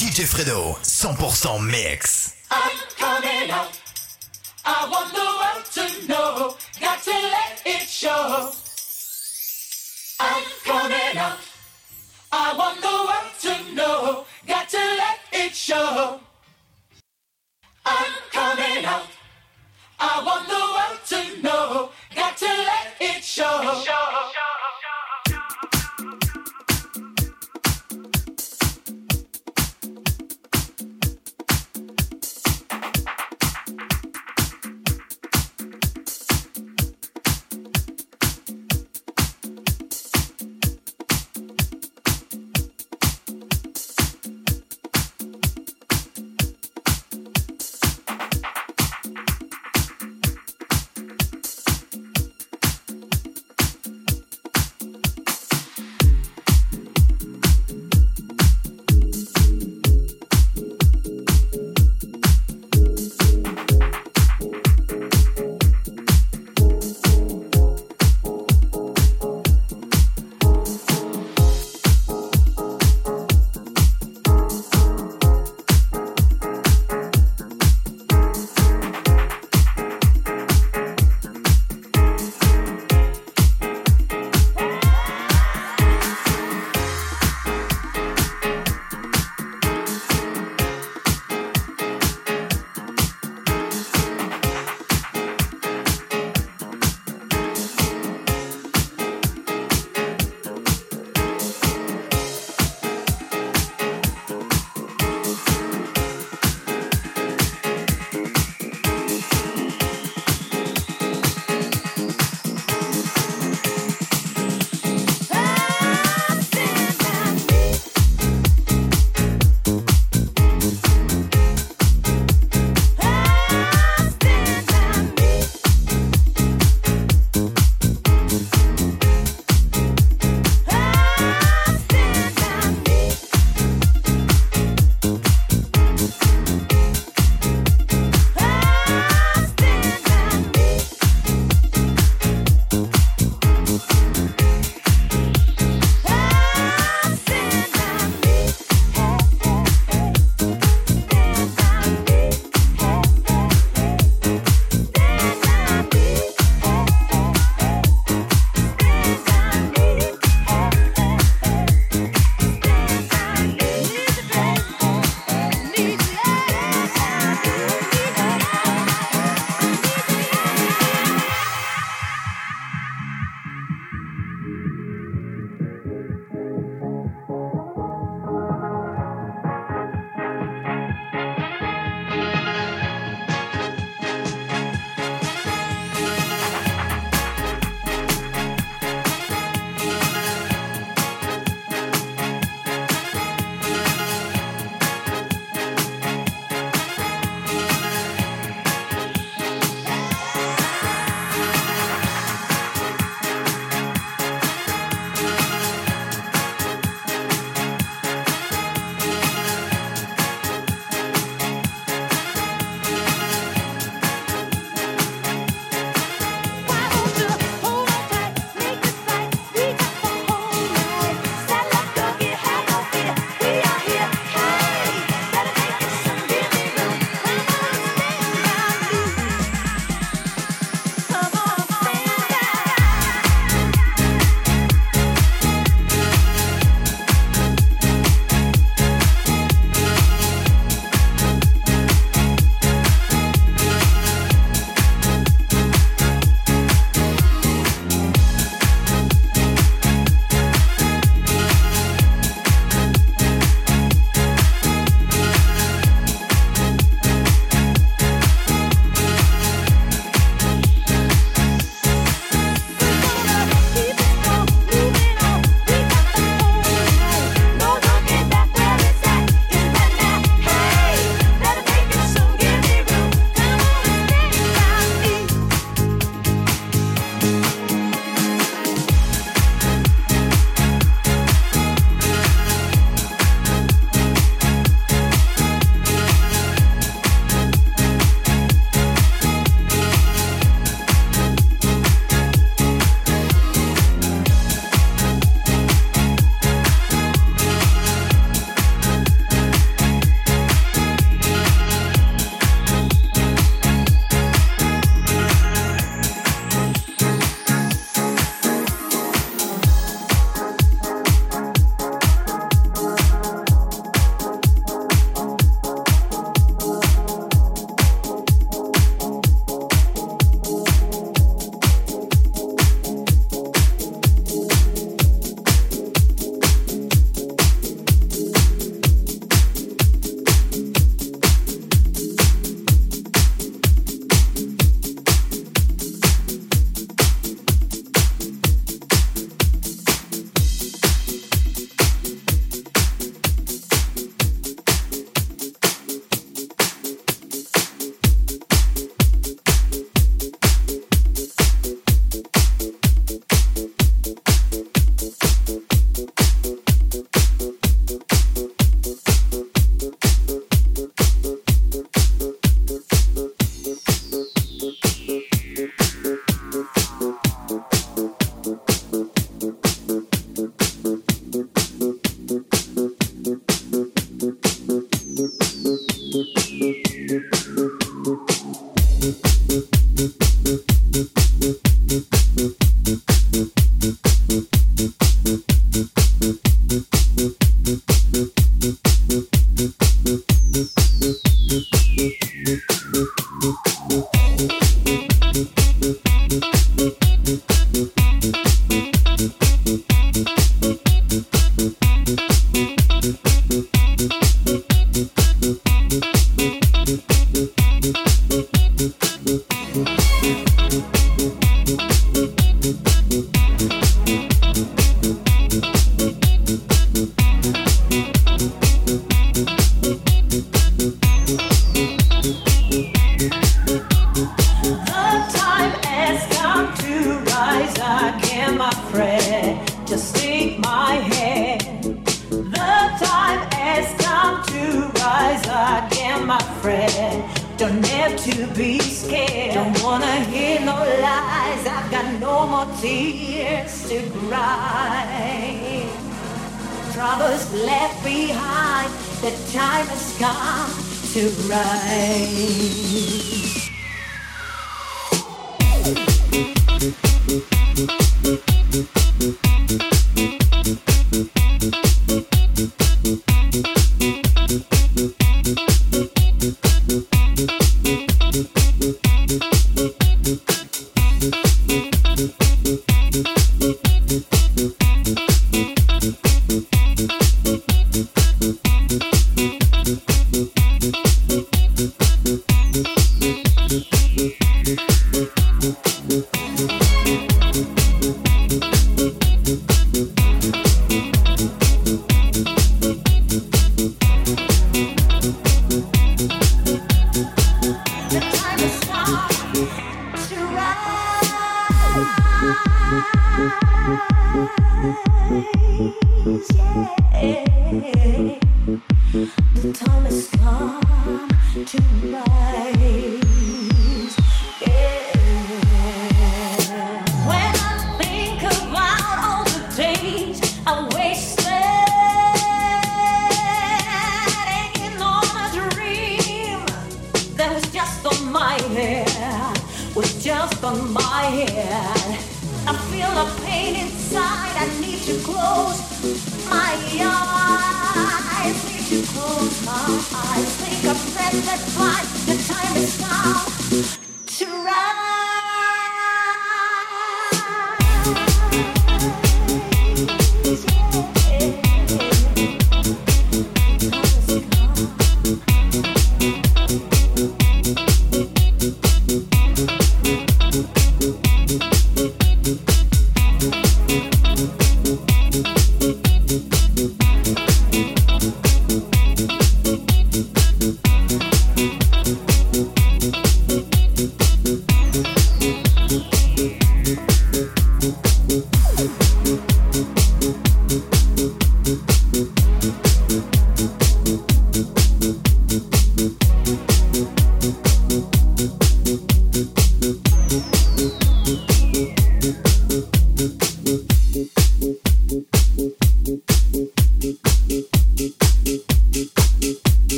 DJ Fredo, 100% mix. I'm coming out. I want the world to know. Got to let it show. I'm coming out. I want the world to know. Got to let it show. I'm coming out. I want the world to know. Got to let it show.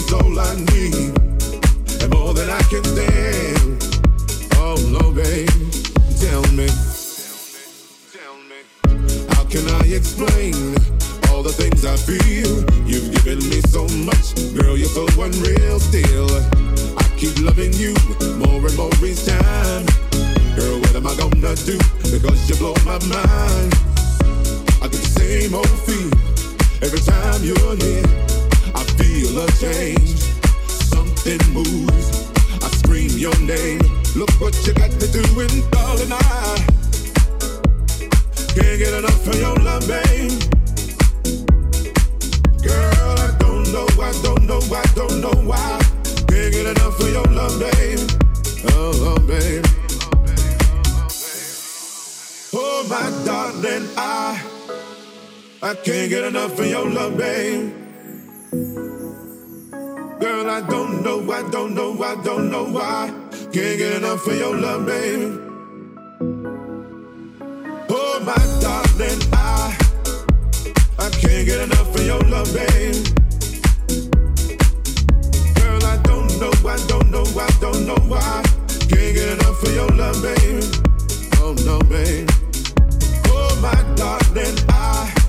Is all I need and more than I can stand. Oh no, babe, tell me. How can I explain all the things I feel? You've given me so much, girl, you're. I keep loving you more and more each time. Girl, what am I gonna do? Because you blow my mind. I get the same old feel every time you're here. Feel a change, something moves. I scream your name. Look what you got to do, and darling, I can't get enough of your love, babe. Girl, I don't know, I don't know, I don't know why. Can't get enough of your love, babe. Oh, oh babe. Oh, my darling, I I can't get enough of your love, babe. Girl, I don't know, I don't know, I don't know why. Can't get enough of your love, babe. Oh, my darling, I I can't get enough of your love, babe. Girl, I don't know, I don't know, I don't know why. Can't get enough of your love, babe. Oh no, babe. Oh, my darling, I.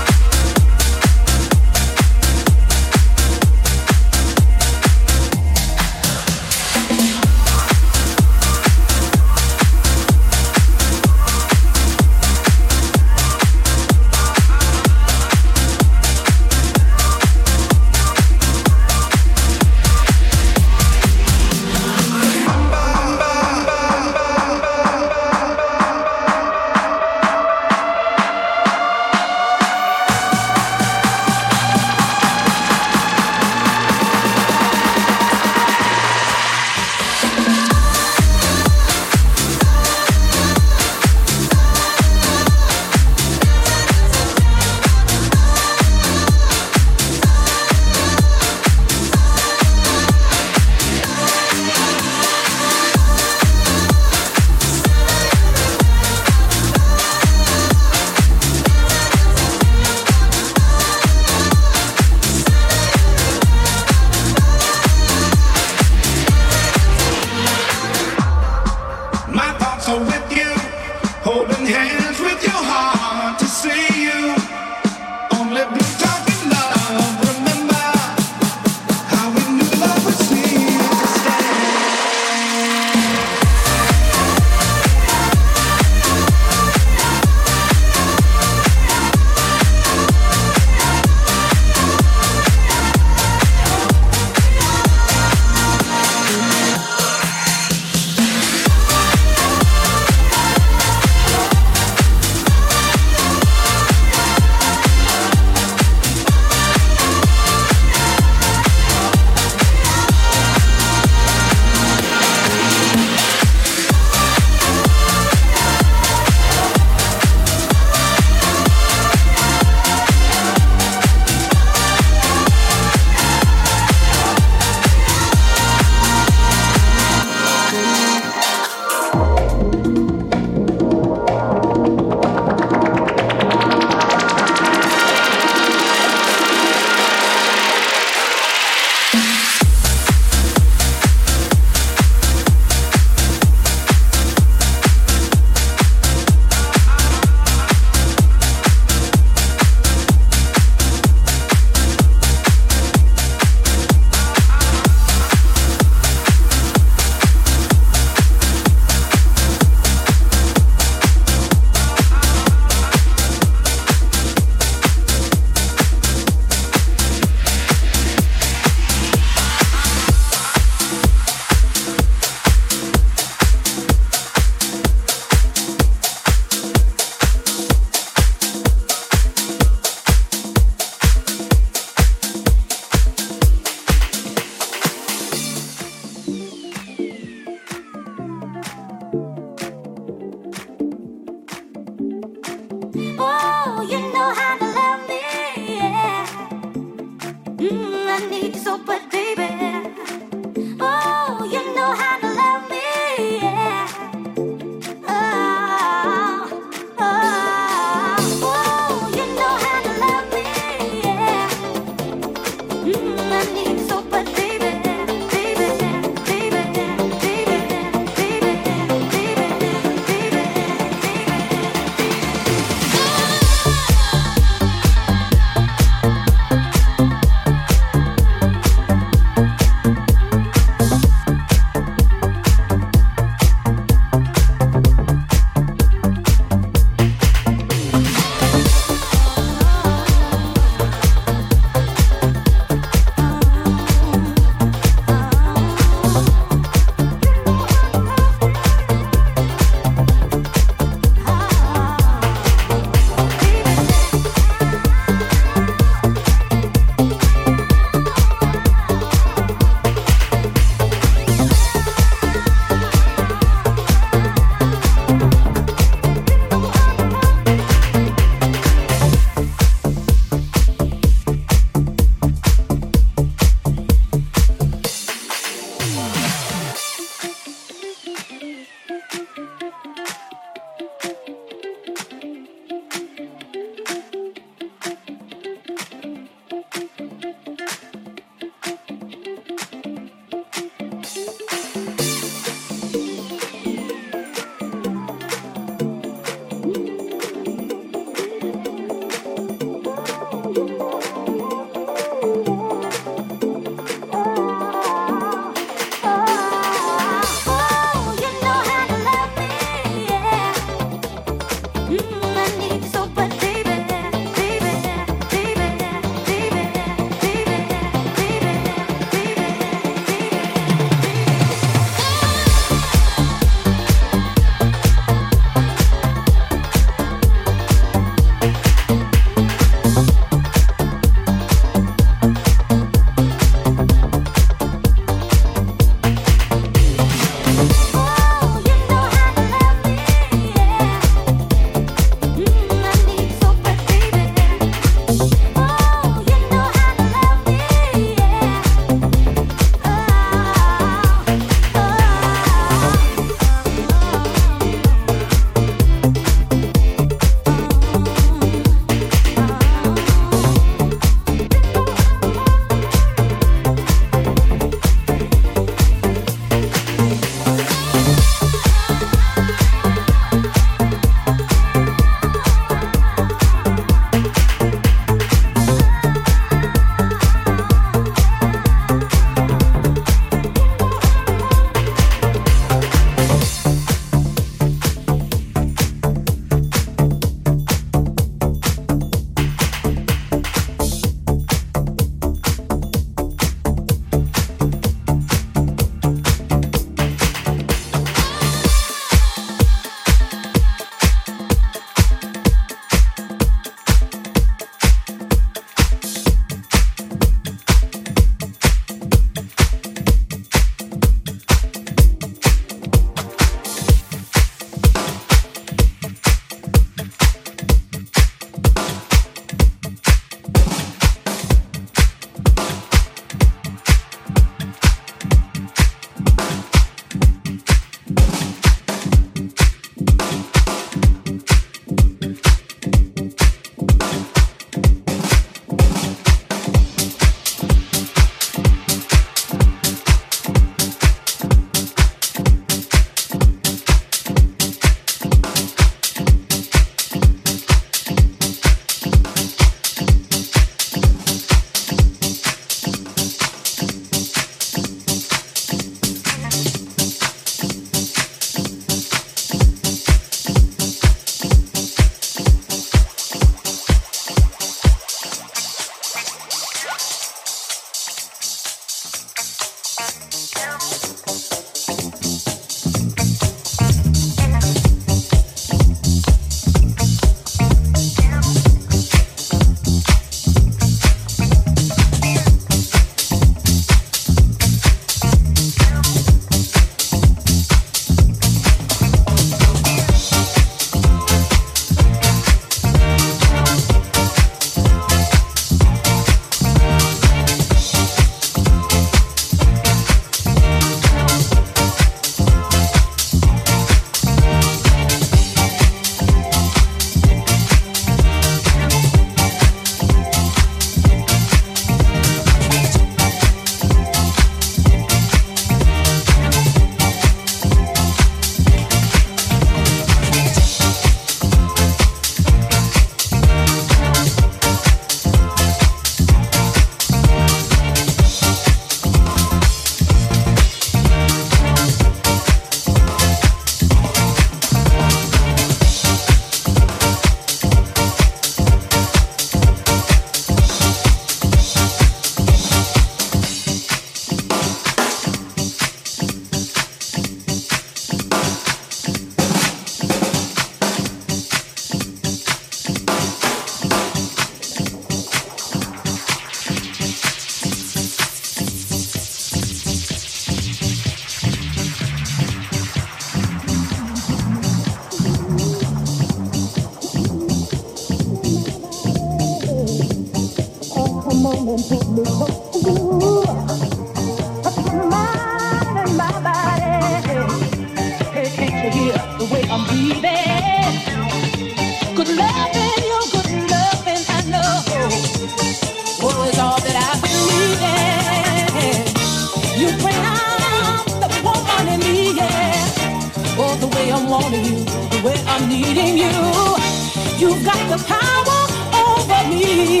the power over me.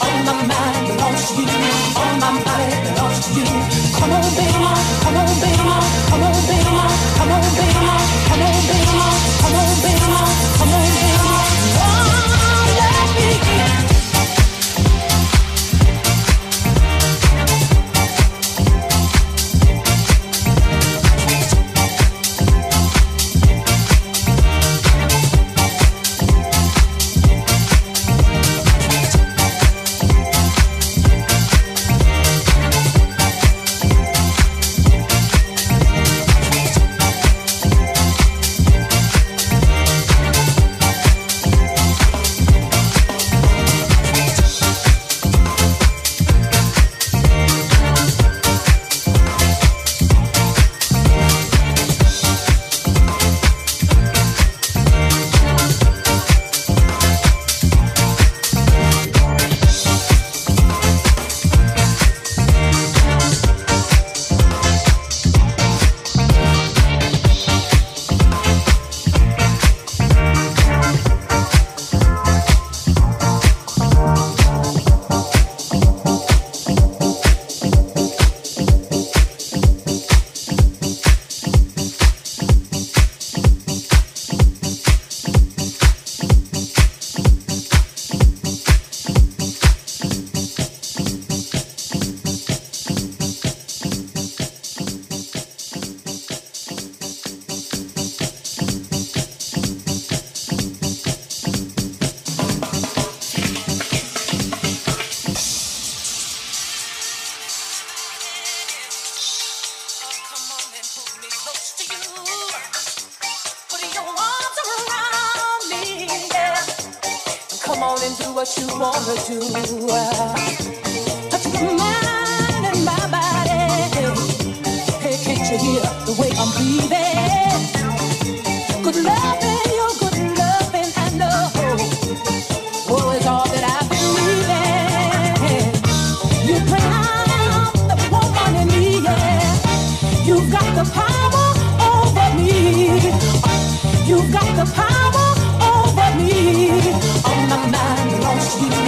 All my mind belongs to you. All my body belongs to you. Come on, baby. Come on, baby. Come on, baby. Come on, baby. Come on, baby. Come on, baby. Come on, baby. Oh, let me. Christ.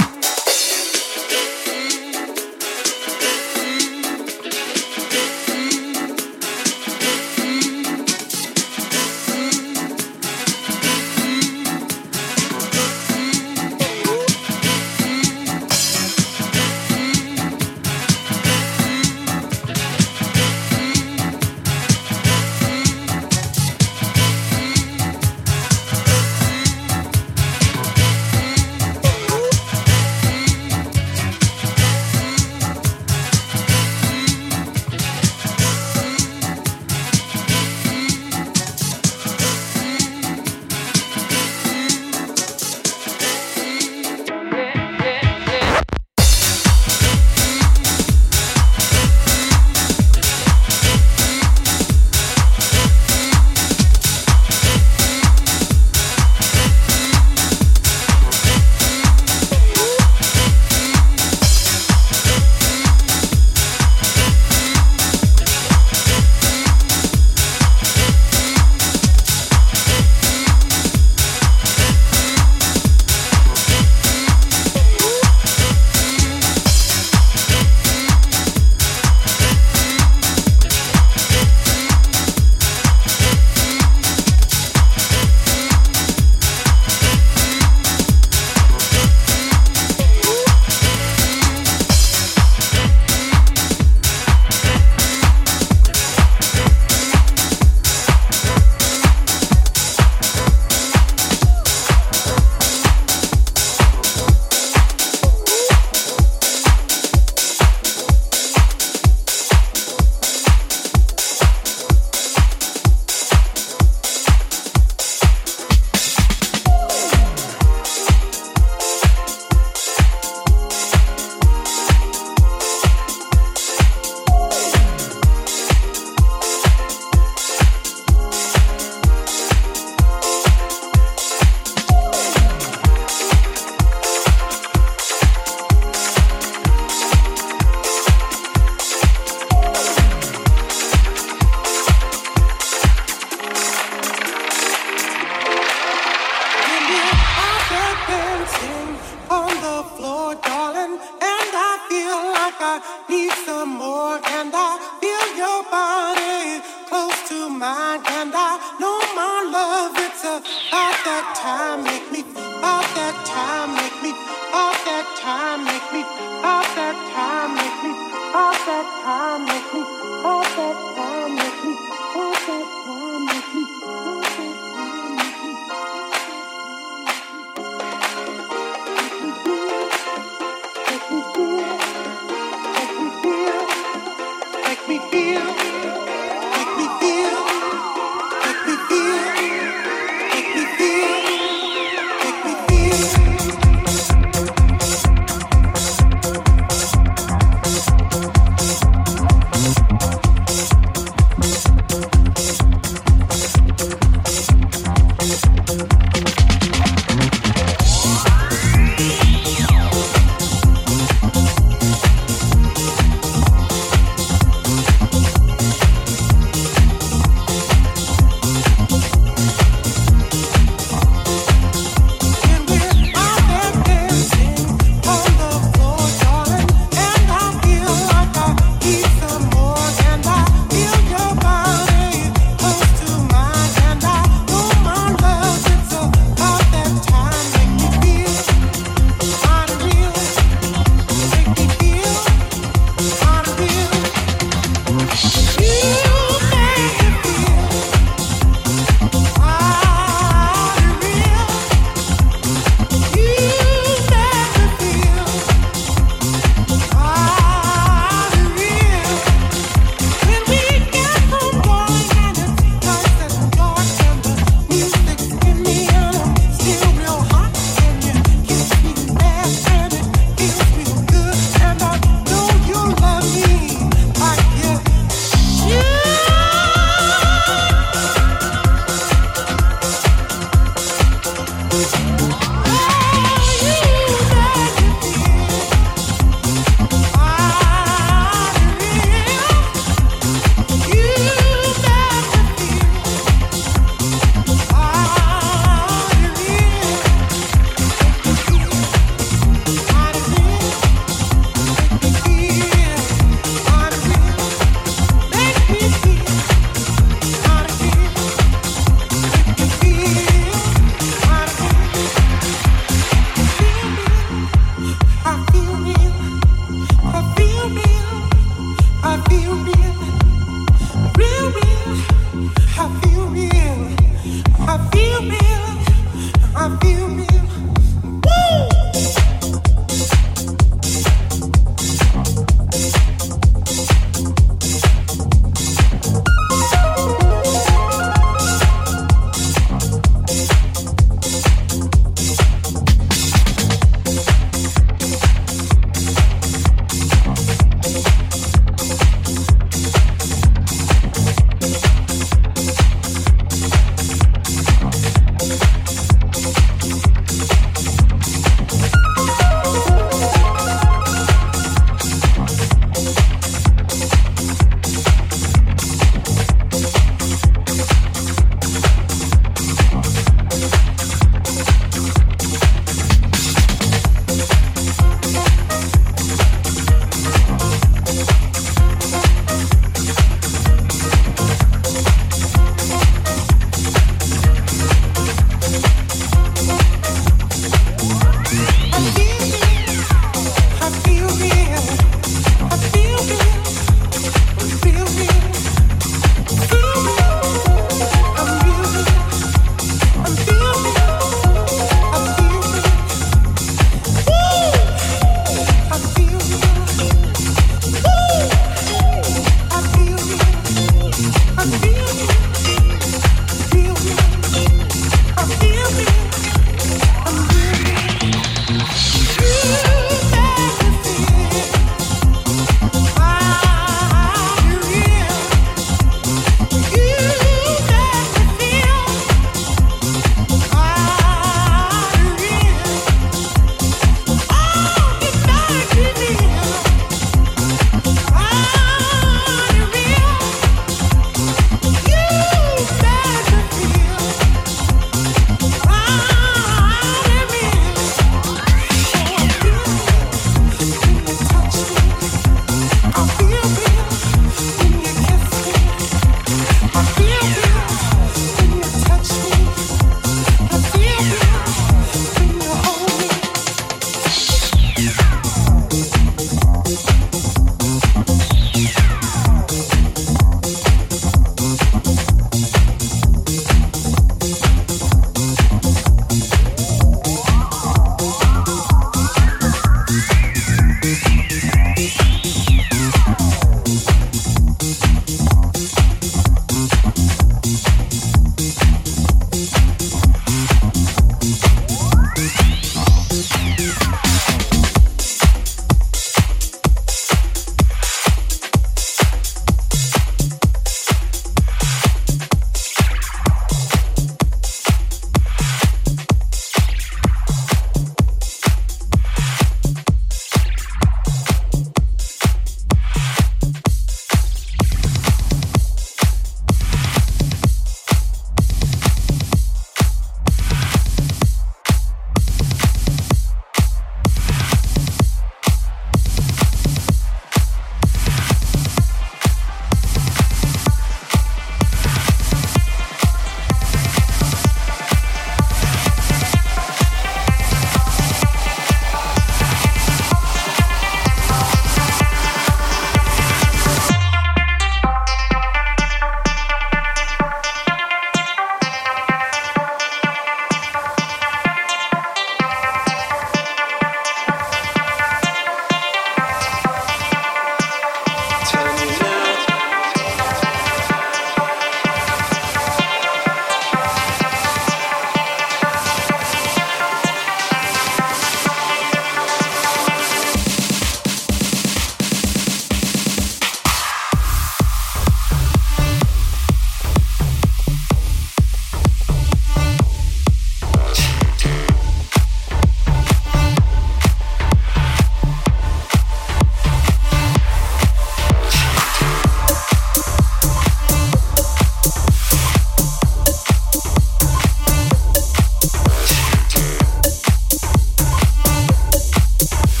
you